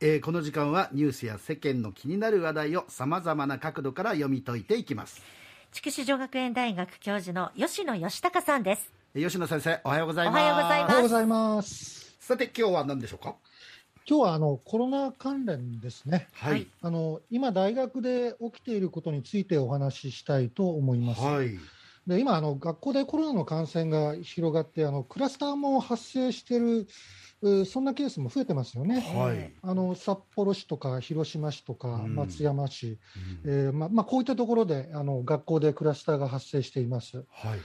えーこの時間はニュースや世間の気になる話題をさまざまな角度から読み解いていきます。筑紫女学園大学教授の吉野義孝さんです。えー吉野先生おはようございます。おはようございます。おはようございます。さて今日は何でしょうか？今日はあのコロナ関連ですね。はい、はい。あの今大学で起きていることについてお話ししたいと思います。はいで今あの学校でコロナの感染が広がってあのクラスターも発生しているうそんなケースも増えてますよね。はい、あの札幌市とか広島市とかうん。松山市、うん。えーままあ、こういったところであの学校でクラスターが発生しています。はい。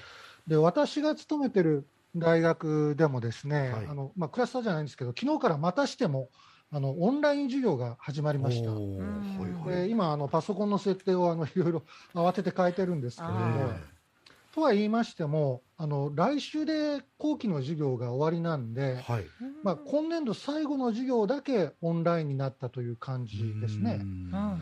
で私が勤めてる大学でもですね、はい。あのまあ、クラスターじゃないんですけど昨日からまたしてもあのオンライン授業が始まりました。で今あのパソコンの設定をあのいろいろ慌てて変えてるんですけれどあもーとは言いましてもあの来週で後期の授業が終わりなんで、はい。まあ、今年度最後の授業だけオンラインになったという感じですね。うん。うん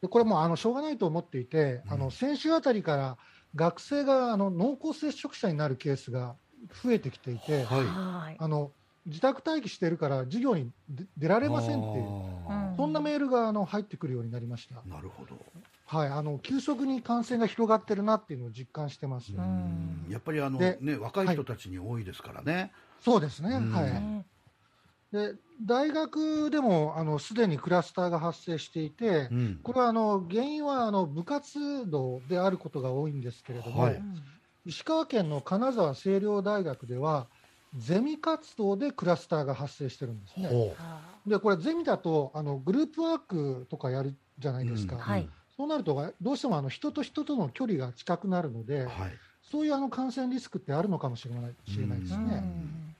でこれもあのしょうがないと思っていて、あうん。の先週あたりから学生があの濃厚接触者になるケースが増えてきていて、はい。はい。あの自宅待機してるから授業に出出られませんっていう、あうんそんなメールがあの入ってくるようになりました。ーなるほど、はい、あの急速に感染が広がってるなっていうのを実感してます。やっぱりあのでね若い人たちに多いですからね、そうですね。うんはい。ねで大学でもあのすでにクラスターが発生していて、うんこれはあの原因はあの部活動であることが多いんですけれども、はい石川県の金沢清涼大学ではゼミ活動でクラスターが発生してるんですね。でこれゼミだとあのグループワークとかやるじゃないですか。うんあはいそうなるとどうしてもあの人と人との距離が近くなるので、うはい。そういうあの感染リスクってあるのかもしれない知れないですね。うん。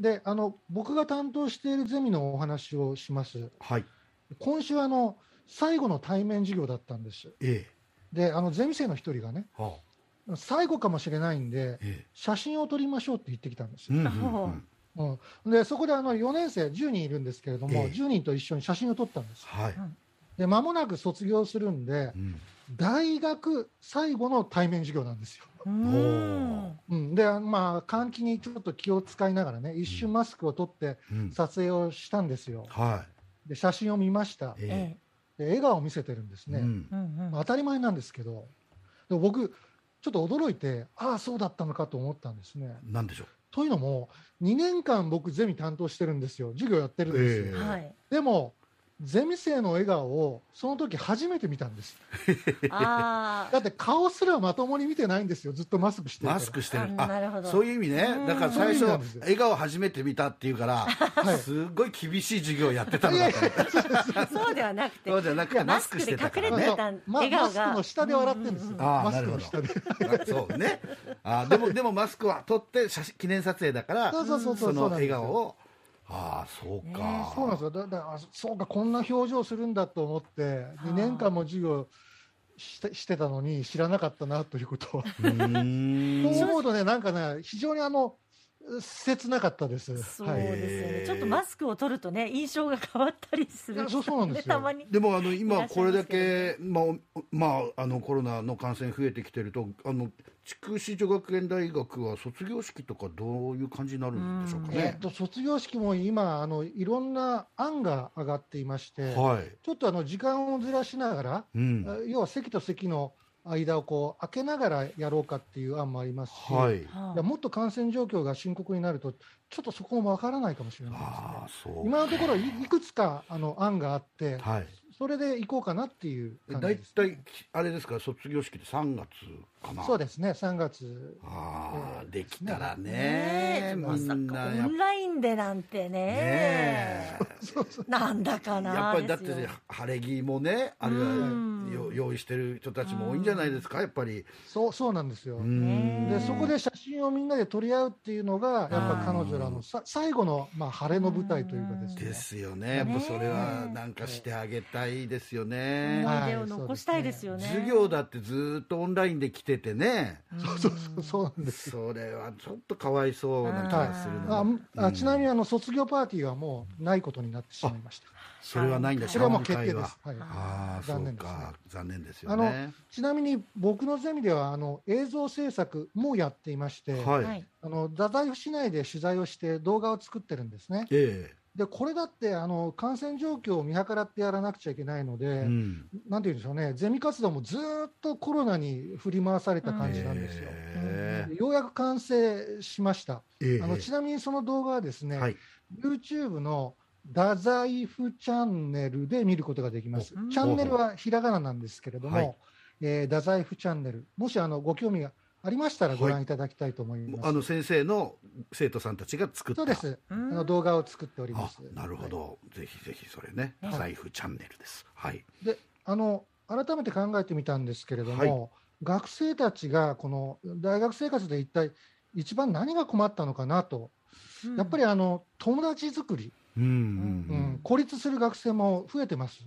であの僕が担当しているゼミのお話をします。はい。今週あの最後の対面授業だったんです。えであのゼミ生の一人がねえはあ。最後かもしれないんでえ写真を撮りましょうって言ってきたんです。よ。えうんうん。うんう。ん、でそこであの4年生10人いるんですけれども、ええ。10人と一緒に写真を撮ったんです。はい、で間もなく卒業するんでうん。大学最後の対面授業なんですよ。うんうん、でまあ換気にちょっと気を使いながらね一瞬マスクを取ってうん。撮影をしたんですよ。はで写真を見ました。いええ。で笑顔を見せてるんですね。えうん。えうんうんまあ当たり前なんですけど。でも僕ちょっと驚いてああそうだったのかと思ったんですね。なんでしょう？というのも2年間僕ゼミ担当してるんですよ。授業やってるんですよ。ええ。はい。でもゼミ生の笑顔をその時初めて見たんです。あだって顔すらまともに見てないんですよ。ずっとマスクしてる。マスクしてあるなるほど。そういう意味ね。うん。だから最初笑顔初めて見たっていうから、はい。すごい厳しい授業やってたのかと。思ったあそうではなくてそうじゃなくてマスクしてたからねマスクで隠れてたま笑顔がマスクの下で笑ってるんですよ、マスなるほどクの下で。あそうね。あでもでもマスクは取って写真記念撮影だからそうそうそうそう。の笑顔をああそうか、ねそうなんですよ。だだあそうかこんな表情するんだと思って2年間も授業してしてたのに知らなかったなということは。うーん。そう思うとねなんかね非常にあの切なかったです。そうはいですよね、へーちょっとマスクを取るとね印象が変わったりするそうそうなんですよ。たまにでもあの今これだけ、まあまあ、あのコロナの感染増えてきてるとあの筑紫女学園大学は卒業式とかどういう感じになるんでしょうかえねっ。と卒業式も今あのいろんな案が上がっていまして、はい、ちょっとあの時間をずらしながら、うん。要は席と席の間をこう開けながらやろうかっていう案もありますし、はい、もっと感染状況が深刻になると、ちょっとそこもわからないかもしれないですね。あ。あそう今のところいいくつかあの案があって、はい。それで行こうかなっていう感じ大です。体あれですか卒業式って3月かな？そうですね、3月。ああ、えーできたらねまさかオンラインでなんてね。ねえ なんだかなやっぱりだって晴れ着もねあるいはうん。よ用意してる人たちも多いんじゃないですかやっぱり。そうそうなんですよ。うん。でそこで写真をみんなで撮り合うっていうのが、やっぱ彼女らのさ最後の、まあ、晴れの舞台というかですね。ですよね。やっぱそれはなんかしてあげたいですよね。思い出を残したいですよね。授業だってずっとオンラインで来ててね。そうそうそうそうなんですよ。それはちょっとかわいそうな気がするあのあちなみにあの卒業パーティーはもうないことになってしまいました。それはないんだ。それはもう決定です。は。い、ああそう残念です残念ですよあのねちなみに僕のゼミではあの映像制作もやっていまして、はい、はい。あの太宰府市内で取材をして動画を作ってるんですね。えでこれだってあの感染状況を見計らってやらなくちゃいけないので、うん。なんていうんでしょうね、ゼミ活動もずーっとコロナに振り回された感じなんですよ。へでようやく完成しました。え。あのちなみにその動画はですね、はい。YouTube の太宰府チャンネルで見ることができます。お。チャンネルはひらがななんですけれども、はいえー太宰府チャンネル、もしあのご興味がありましたらご覧い。ただきたいと思います。あの先生の生徒さんたちが作った。そうです、あの動画を作っております。あなるほど、ぜひぜひそれね。ね財布チャンネルです。はい。であの改めて考えてみたんですけれども、はい。学生たちがこの大学生活で一体一番何が困ったのかなと、やっぱりあの友達作り、うんうんううんん孤立する学生も増えてます。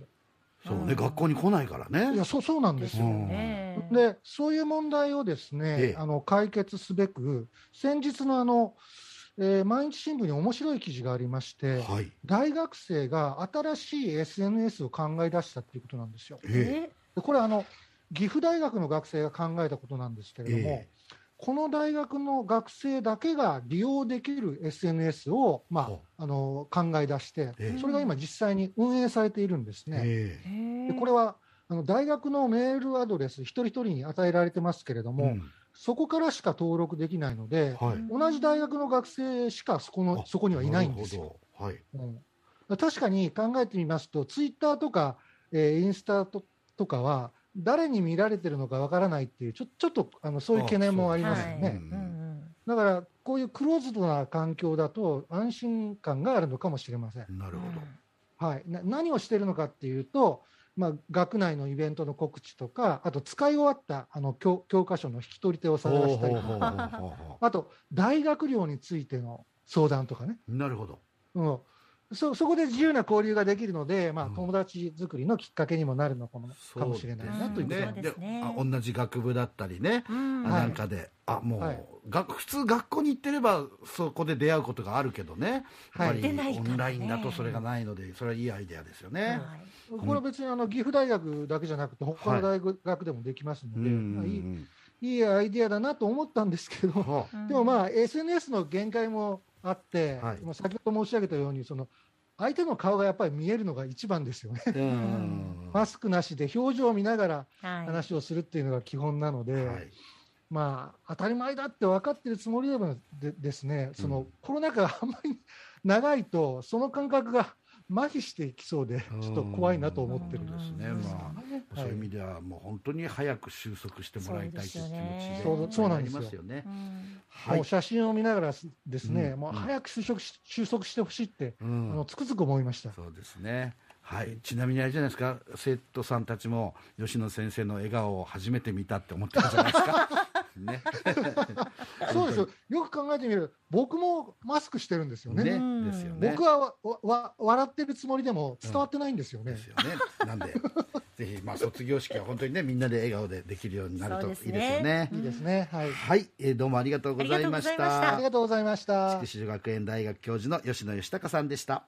そうねうん。学校に来ないからね。いやそうそうなんですよ。うん。ね。でそういう問題をですね、ええ。あの解決すべく、先日のあの、えー毎日新聞に面白い記事がありまして、はい。大学生が新しい SNS を考え出したっていうことなんですよ。ええ。でこれあの、岐阜大学の学生が考えたことなんですけれども、えこの大学の学生だけが利用できる SNS を、まほあ、あの考え出して、ええ。それが今、実際に運営されているんですね。えでこれはあの大学のメールアドレス、一人一人に与えられてますけれども、うん。そこからしか登録できないので、はい。同じ大学の学生しかそこのあそこにはいないんですよ。はい。うん。確かに考えてみますと、ツイッターとか、えーインスタととかは、誰に見られてるのかわからないっていう、ちょちょっとあのそういう懸念もありますよね。はい。うんだから、こういうクローズドな環境だと、安心感があるのかもしれません。なるほはい、な何をしてるのかっていうと、まあ、学内のイベントの告知とか、あと使い終わったあの教教科書の引き取り手をど探したりとか、あと大学寮についての相談とかね、うなるほど。うん、そそこで自由な交流ができるので、まあうん、友達作りのきっかけにもなるのかもそうかもしれないなということね。ね。あ同じ学部だったりね、うん。なんかであもう、はい。が普通学校に行ってればそこで出会うことがあるけどね。やっぱり出ないオンラインだとそれがないのでそれはいいアイデアですよね、はい。これは別にあの岐阜大学だけじゃなくて、他の大学でもできますので、うん。まあいいいいアイデアだなと思ったんですけど、はあ。でもまあ、SNS の限界もあって、はい。まあ先ほど申し上げたように、その相手の顔がやっぱり見えるのが一番ですよね。うん。マスクなしで表情を見ながらはい。話をするっていうのが基本なので、はい。まあ、当たり前だって分かってるつもりでもでですね、その、うん。コロナ禍があんまり長いと、その感覚が麻痺していきそうで、ちょっと怖いなと思ってるんですねまあ。そうい。う意味ではもう本当に早く収束してもらいたいという気持ちでなんですよありますよ。ねうん。はい。もう写真を見ながらですね、うん。もう早く収束し収束してほしいって、うあんのつくづく思いました。そうですね。はい、ちなみにあれじゃないですか、生徒さんたちも吉野先生の笑顔を初めて見たって思ってるんじゃないですか？ね。そうですよ、よく考えてみると、僕もマスクしてるんですよね。ね、うんですよね。僕はわわわ笑ってるつもりでも伝わってないんですよね。ですよね。なんで、ぜひ、まあ、卒業式は本当にね、みんなで笑顔でできるようになるといいですよね。いいですね。はい。はい、えーどうもありがとうございましたあり。がとうございました筑。紫女学園大学教授の吉野義孝さんでした。